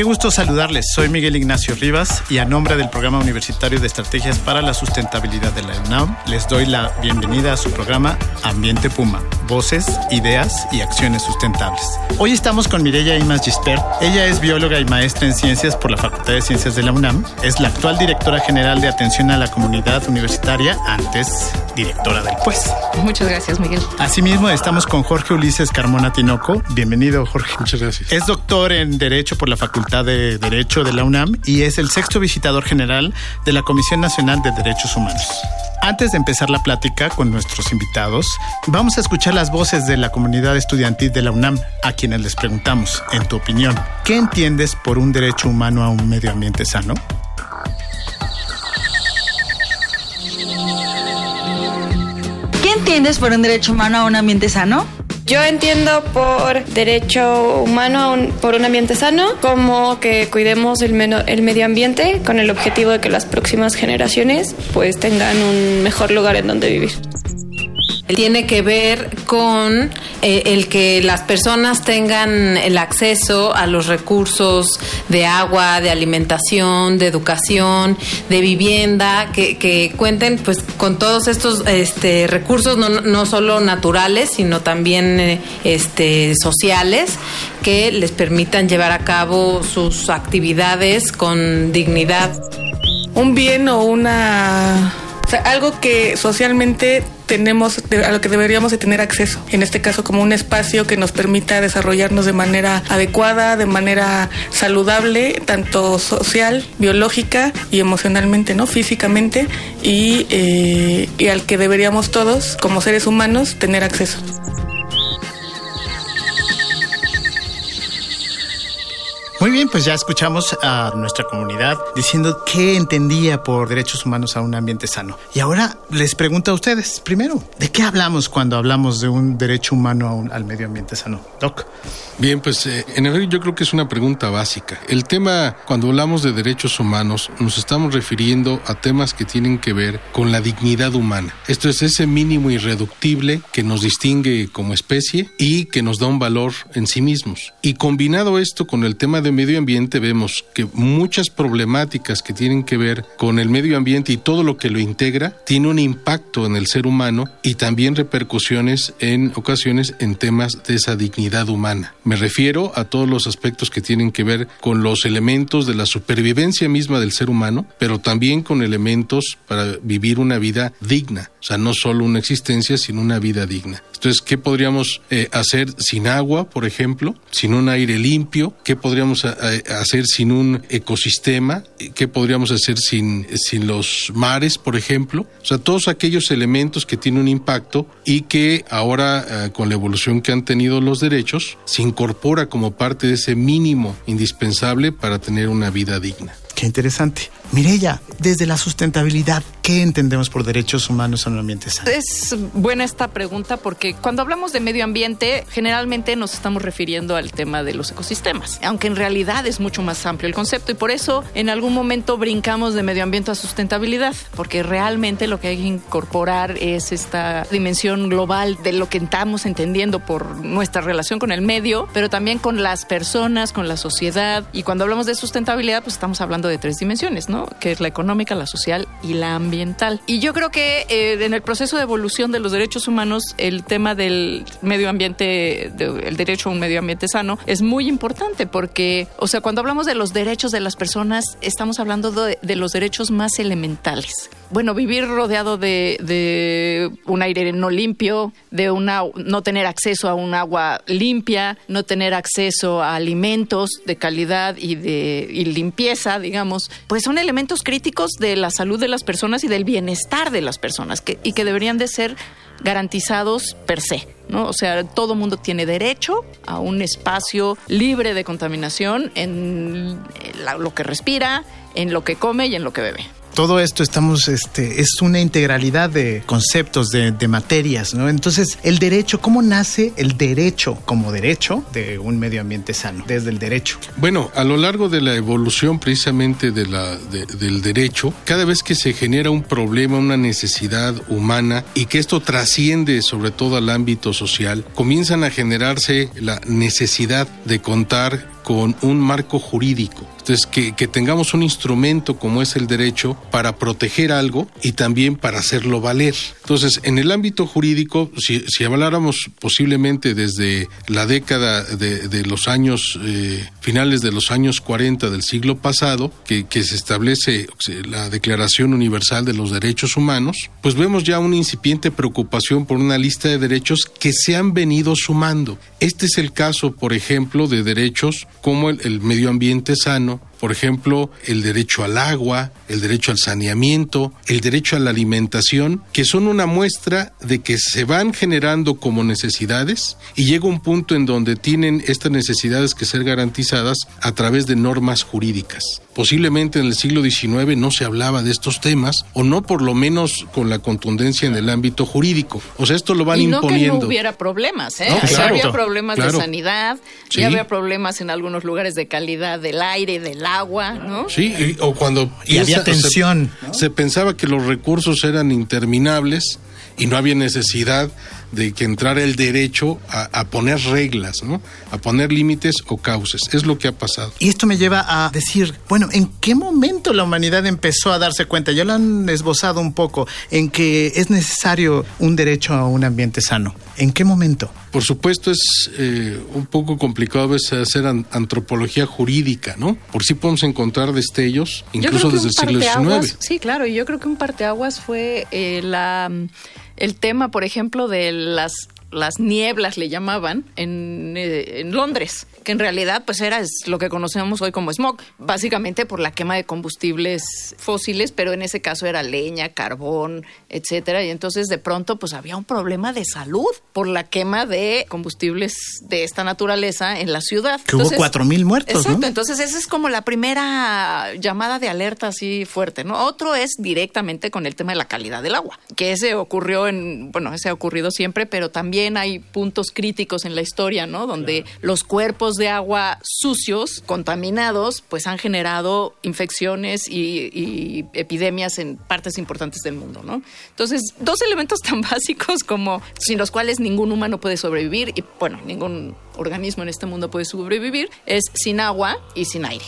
Qué gusto saludarles. Soy Miguel Ignacio Rivas y a nombre del Programa Universitario de Estrategias para la Sustentabilidad de la UNAM les doy la bienvenida a su programa Ambiente Puma, voces, ideas y acciones sustentables. Hoy estamos con Mireya Imas Gispert. Ella es bióloga y maestra en ciencias por la Facultad de Ciencias de la UNAM. Es la actual directora general de atención a la comunidad universitaria, antes directora del PUES. Muchas gracias, Miguel. Asimismo, estamos con Jorge Ulises Carmona Tinoco. Bienvenido, Jorge. Muchas gracias. Es doctor en Derecho por la Facultad de Derecho de la UNAM y es el sexto visitador general de la Comisión Nacional de Derechos Humanos. Antes de empezar la plática con nuestros invitados, vamos a escuchar las voces de la comunidad estudiantil de la UNAM, a quienes les preguntamos, en tu opinión, ¿qué entiendes por un derecho humano a un medio ambiente sano? Entiendes por un derecho humano a un ambiente sano? Yo entiendo por derecho humano por un ambiente sano como que cuidemos el, el, medio ambiente con el objetivo de que las próximas generaciones pues tengan un mejor lugar en donde vivir tiene que ver con eh, el que las personas tengan el acceso a los recursos de agua, de alimentación, de educación, de vivienda, que, cuenten pues con todos estos este, recursos no, solo naturales, sino también eh, este, sociales que les permitan llevar a cabo sus actividades con dignidad. Un bien o una algo que socialmente tenemos, a lo que deberíamos de tener acceso. En este caso, como un espacio que nos permita desarrollarnos de manera adecuada, de manera saludable, tanto social, biológica y emocionalmente, ¿no? Físicamente, y, eh, y al que deberíamos todos, como seres humanos, tener acceso. Muy bien, pues ya escuchamos a nuestra comunidad diciendo qué entendía por derechos humanos a un ambiente sano. Y ahora les pregunto a ustedes, primero, ¿de qué hablamos cuando hablamos de un derecho humano al medio ambiente sano? Doc. Bien, pues eh, en efecto yo creo que es una pregunta básica. El tema, cuando hablamos de derechos humanos, nos estamos refiriendo a temas que tienen que ver con la dignidad humana. Esto es ese mínimo irreductible que nos distingue como especie y que nos da un valor en sí mismos. Y combinado esto con el tema de medio ambiente, vemos que muchas problemáticas que tienen que ver con el medio ambiente y todo lo que lo integra, tiene un impacto en el ser humano y también repercusiones en ocasiones en temas de esa dignidad humana. Me refiero a todos los aspectos que tienen que ver con los elementos de la supervivencia misma del ser humano, pero también con elementos para vivir una vida digna. O sea, no solo una existencia, sino una vida digna. Entonces, ¿qué podríamos eh, hacer sin agua, por ejemplo? Sin un aire limpio. ¿Qué podríamos hacer sin un ecosistema? ¿Qué podríamos hacer sin, sin los mares, por ejemplo? O sea, todos aquellos elementos que tienen un impacto y que ahora, eh, con la evolución que han tenido los derechos, se incorpora como parte de ese mínimo indispensable para tener una vida digna. Qué interesante. Mirella, desde la sustentabilidad, ¿qué entendemos por derechos humanos en un ambiente sano? Es buena esta pregunta porque cuando hablamos de medio ambiente, generalmente nos estamos refiriendo al tema de los ecosistemas, aunque en realidad es mucho más amplio el concepto y por eso en algún momento brincamos de medio ambiente a sustentabilidad, porque realmente lo que hay que incorporar es esta dimensión global de lo que estamos entendiendo por nuestra relación con el medio, pero también con las personas, con la sociedad. Y cuando hablamos de sustentabilidad, pues estamos hablando de tres dimensiones, ¿no? Que es la económica, la social y la ambiental. Y yo creo que eh, en el proceso de evolución de los derechos humanos, el tema del medio ambiente, el derecho a un medio ambiente sano, es muy importante porque, o sea, cuando hablamos de los derechos de las personas, estamos hablando de, los derechos más elementales. Bueno, vivir rodeado de, de un aire no limpio, de una, no tener acceso a un agua limpia, no tener acceso a alimentos de calidad y de y limpieza, digamos, pues son elementos críticos de la salud de las personas y del bienestar de las personas que, y que deberían de ser garantizados per se. ¿no? O sea, todo mundo tiene derecho a un espacio libre de contaminación en lo que respira, en lo que come y en lo que bebe todo esto estamos, este, es una integralidad de conceptos, de, materias, ¿no? Entonces, el derecho, ¿cómo nace el derecho como derecho de un medio ambiente sano? Desde el derecho. Bueno, a lo largo de la evolución precisamente del derecho, cada vez que se genera un problema, una necesidad humana y que esto trasciende sobre todo al ámbito social, comienzan a generarse la necesidad de contar con un marco jurídico. Entonces, que, tengamos un instrumento como es el derecho para proteger algo y también para hacerlo valer. Entonces, en el ámbito jurídico, si, habláramos posiblemente desde la década de, los años, eh, finales de los años 40 del siglo pasado, que se establece la Declaración Universal de los Derechos Humanos, pues vemos ya una incipiente preocupación por una lista de derechos que se han venido sumando. Este es el caso, por ejemplo, de derechos como el, el medio ambiente sano, por ejemplo, el derecho al agua, el derecho al saneamiento, el derecho a la alimentación, que son una muestra de que se van generando como necesidades y llega un punto en donde tienen estas necesidades que ser garantizadas a través de normas jurídicas. Posiblemente en el siglo XIX no se hablaba de estos temas o no por lo menos con la contundencia en el ámbito jurídico. O sea, esto lo van y no imponiendo. Que no hubiera problemas, ¿eh? No, claro, había problemas claro. de sanidad, Sí. ya había problemas en algunos lugares de calidad del aire, del agua, ¿no? Sí, y- o cuando Y había piensa- se- tensión, Se, pensaba que los recursos eran interminables y no había necesidad de que entrara el derecho a, a poner reglas, ¿no? A poner límites o cauces. Es lo que ha pasado. Y esto me lleva a decir, bueno, ¿en qué momento la humanidad empezó a darse cuenta? Ya lo han esbozado un poco, en que es necesario un derecho a un ambiente sano. ¿En qué momento? Por supuesto es eh, un poco complicado a veces hacer an- antropología jurídica, ¿no? Por sí podemos encontrar destellos, incluso desde el siglo XIX. Sí, claro, y yo creo que un parteaguas fue eh, la, el tema, por ejemplo, de las las nieblas le llamaban en, eh, en Londres, que en realidad pues era es lo que conocemos hoy como smog, básicamente por la quema de combustibles fósiles, pero en ese caso era leña, carbón, etcétera, y entonces de pronto pues había un problema de salud por la quema de combustibles de esta naturaleza en la ciudad. Que hubo cuatro mil muertos, Exacto, ¿no? entonces esa es como la primera llamada de alerta así fuerte, ¿no? Otro es directamente con el tema de la calidad del agua, que ese ocurrió en, bueno, ese ha ocurrido siempre, pero también hay puntos críticos en la historia, ¿no? Donde los cuerpos de agua sucios, contaminados, pues han generado infecciones y, y epidemias en partes importantes del mundo, ¿no? Entonces, dos elementos tan básicos como sin los cuales ningún humano puede sobrevivir y, bueno, ningún organismo en este mundo puede sobrevivir, es sin agua y sin aire.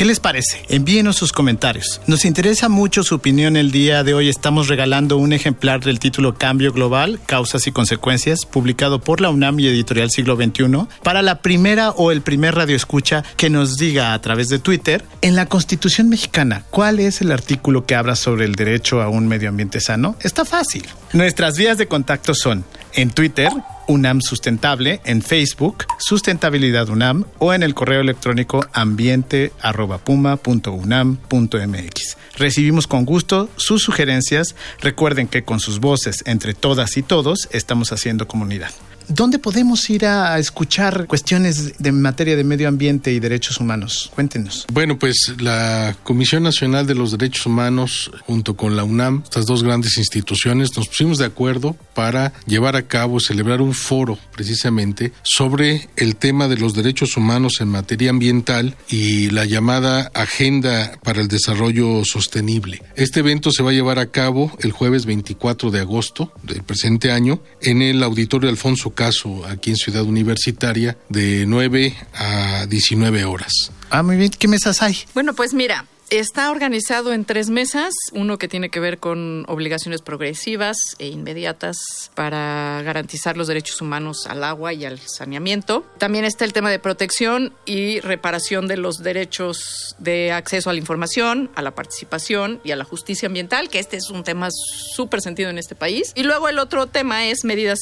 ¿Qué les parece? Envíenos sus comentarios. Nos interesa mucho su opinión el día de hoy. Estamos regalando un ejemplar del título Cambio Global, Causas y Consecuencias, publicado por la UNAM y Editorial Siglo XXI, para la primera o el primer radioescucha que nos diga a través de Twitter, en la Constitución mexicana, ¿cuál es el artículo que habla sobre el derecho a un medio ambiente sano? Está fácil. Nuestras vías de contacto son en Twitter, UNAM Sustentable, en Facebook, Sustentabilidad UNAM o en el correo electrónico ambiente.puma.unam.mx. Recibimos con gusto sus sugerencias. Recuerden que con sus voces, entre todas y todos, estamos haciendo comunidad. ¿Dónde podemos ir a escuchar cuestiones de materia de medio ambiente y derechos humanos? Cuéntenos. Bueno, pues la Comisión Nacional de los Derechos Humanos, junto con la UNAM, estas dos grandes instituciones, nos pusimos de acuerdo para llevar a cabo, celebrar un foro precisamente sobre el tema de los derechos humanos en materia ambiental y la llamada Agenda para el Desarrollo Sostenible. Este evento se va a llevar a cabo el jueves 24 de agosto del presente año en el Auditorio Alfonso Caso, aquí en Ciudad Universitaria, de 9 a 19 horas. Ah, muy bien. ¿Qué mesas hay? Bueno, pues mira, está organizado en tres mesas, uno que tiene que ver con obligaciones progresivas e inmediatas para garantizar los derechos humanos al agua y al saneamiento. También está el tema de protección y reparación de los derechos de acceso a la información, a la participación y a la justicia ambiental, que este es un tema súper sentido en este país. Y luego el otro tema es medidas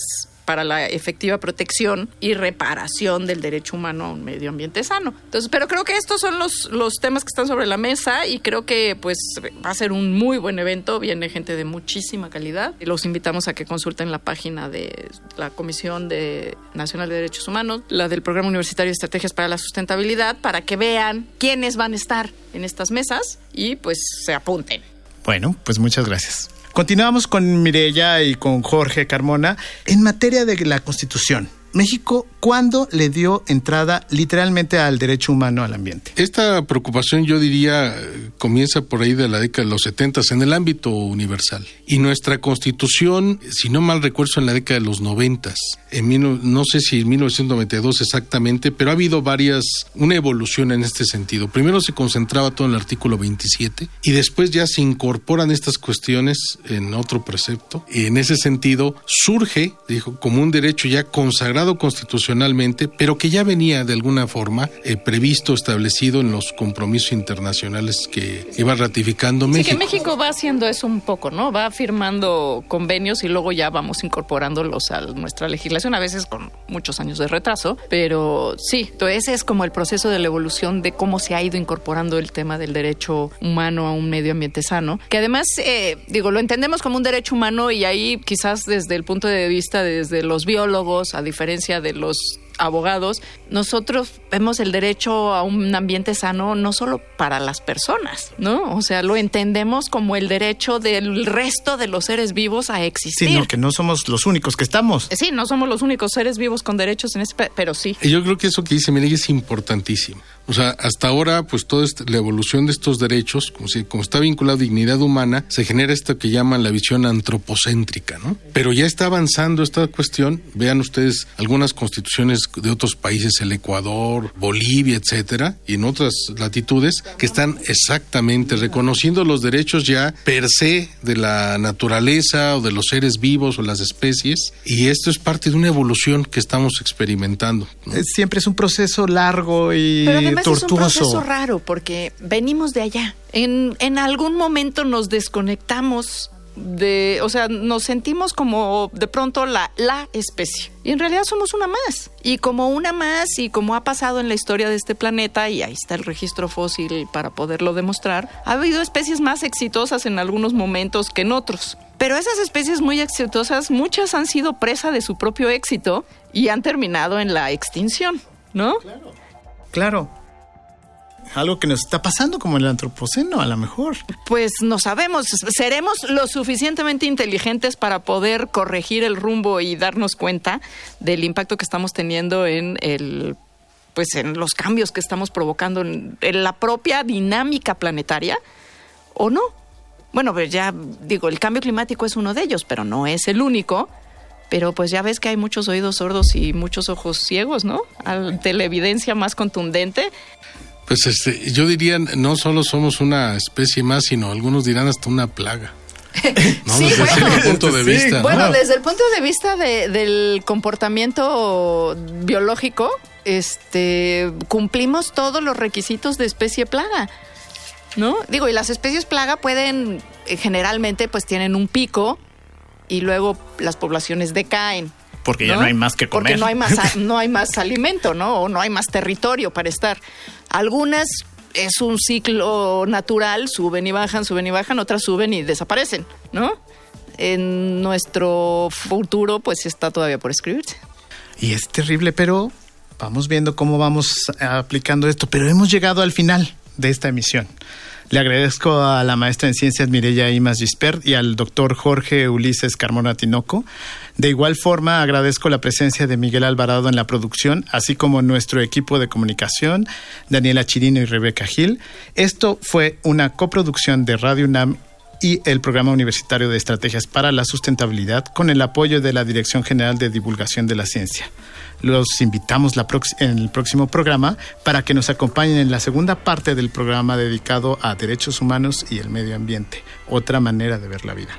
para la efectiva protección y reparación del derecho humano a un medio ambiente sano. Entonces, pero creo que estos son los, los temas que están sobre la mesa y creo que pues va a ser un muy buen evento, viene gente de muchísima calidad los invitamos a que consulten la página de la Comisión de Nacional de Derechos Humanos, la del Programa Universitario de Estrategias para la Sustentabilidad, para que vean quiénes van a estar en estas mesas y pues se apunten. Bueno, pues muchas gracias. Continuamos con Mirella y con Jorge Carmona en materia de la Constitución. México, ¿cuándo le dio entrada literalmente al derecho humano al ambiente? Esta preocupación, yo diría, comienza por ahí de la década de los 70 en el ámbito universal. Y nuestra constitución, si no mal recuerdo, en la década de los 90, en no sé si en 1992 exactamente, pero ha habido varias, una evolución en este sentido. Primero se concentraba todo en el artículo 27 y después ya se incorporan estas cuestiones en otro precepto. Y en ese sentido surge, dijo, como un derecho ya consagrado pero que ya venía de alguna forma eh, previsto, establecido en los compromisos internacionales que iba ratificando México. Sí, que México va haciendo eso un poco, ¿no? Va firmando convenios y luego ya vamos incorporándolos a nuestra legislación, a veces con muchos años de retraso, pero sí, ese es como el proceso de la evolución de cómo se ha ido incorporando el tema del derecho humano a un medio ambiente sano, que además, eh, digo, lo entendemos como un derecho humano y ahí quizás desde el punto de vista desde los biólogos, a diferencia de los abogados, nosotros vemos el derecho a un ambiente sano no solo para las personas, ¿no? O sea, lo entendemos como el derecho del resto de los seres vivos a existir. Sino que no somos los únicos que estamos. Sí, no somos los únicos seres vivos con derechos en este, pero sí. Yo creo que eso que dice Miguel es importantísimo. O sea, hasta ahora, pues toda la evolución de estos derechos, como, si, como está vinculado a dignidad humana, se genera esto que llaman la visión antropocéntrica, ¿no? Pero ya está avanzando esta cuestión. Vean ustedes algunas constituciones de otros países, el Ecuador, Bolivia, etcétera, y en otras latitudes, que están exactamente reconociendo los derechos ya per se de la naturaleza o de los seres vivos o las especies. Y esto es parte de una evolución que estamos experimentando. Siempre es un proceso largo y es un proceso raro porque venimos de allá. En, en algún momento nos desconectamos de, o sea, nos sentimos como de pronto la, la especie. Y en realidad somos una más. Y como una más, y como ha pasado en la historia de este planeta, y ahí está el registro fósil para poderlo demostrar, ha habido especies más exitosas en algunos momentos que en otros. Pero esas especies muy exitosas, muchas han sido presa de su propio éxito y han terminado en la extinción, ¿no? Claro. Claro. Algo que nos está pasando como en el antropoceno, a lo mejor. Pues no sabemos. Seremos lo suficientemente inteligentes para poder corregir el rumbo y darnos cuenta del impacto que estamos teniendo en el pues en los cambios que estamos provocando en, la propia dinámica planetaria o no. Bueno, pues ya digo, el cambio climático es uno de ellos, pero no es el único pero pues ya ves que hay muchos oídos sordos y muchos ojos ciegos, ¿no? Ante la evidencia más contundente. Pues este, yo diría, no solo somos una especie más, sino algunos dirán hasta una plaga. ¿no? sí, desde bueno, el punto de vista. Bueno, desde el punto de vista del comportamiento biológico, este, cumplimos todos los requisitos de especie plaga. ¿No? Digo, y las especies plaga pueden, eh, generalmente, pues tienen un pico y luego las poblaciones decaen. Porque ya no hay más que comer. Porque no hay más, no hay más alimento, ¿no? O no hay más territorio para estar. Algunas es un ciclo natural, suben y bajan, suben y bajan, otras suben y desaparecen, ¿no? En nuestro futuro, pues está todavía por escribirse. Y es terrible, pero vamos viendo cómo vamos aplicando esto. Pero hemos llegado al final de esta emisión. Le agradezco a la maestra en ciencias Mireya Imas Gispert y al doctor Jorge Ulises Carmona Tinoco. De igual forma, agradezco la presencia de Miguel Alvarado en la producción, así como nuestro equipo de comunicación, Daniela Chirino y Rebeca Gil. Esto fue una coproducción de Radio UNAM y el Programa Universitario de Estrategias para la Sustentabilidad con el apoyo de la Dirección General de Divulgación de la Ciencia. Los invitamos en el próximo programa para que nos acompañen en la segunda parte del programa dedicado a derechos humanos y el medio ambiente, otra manera de ver la vida.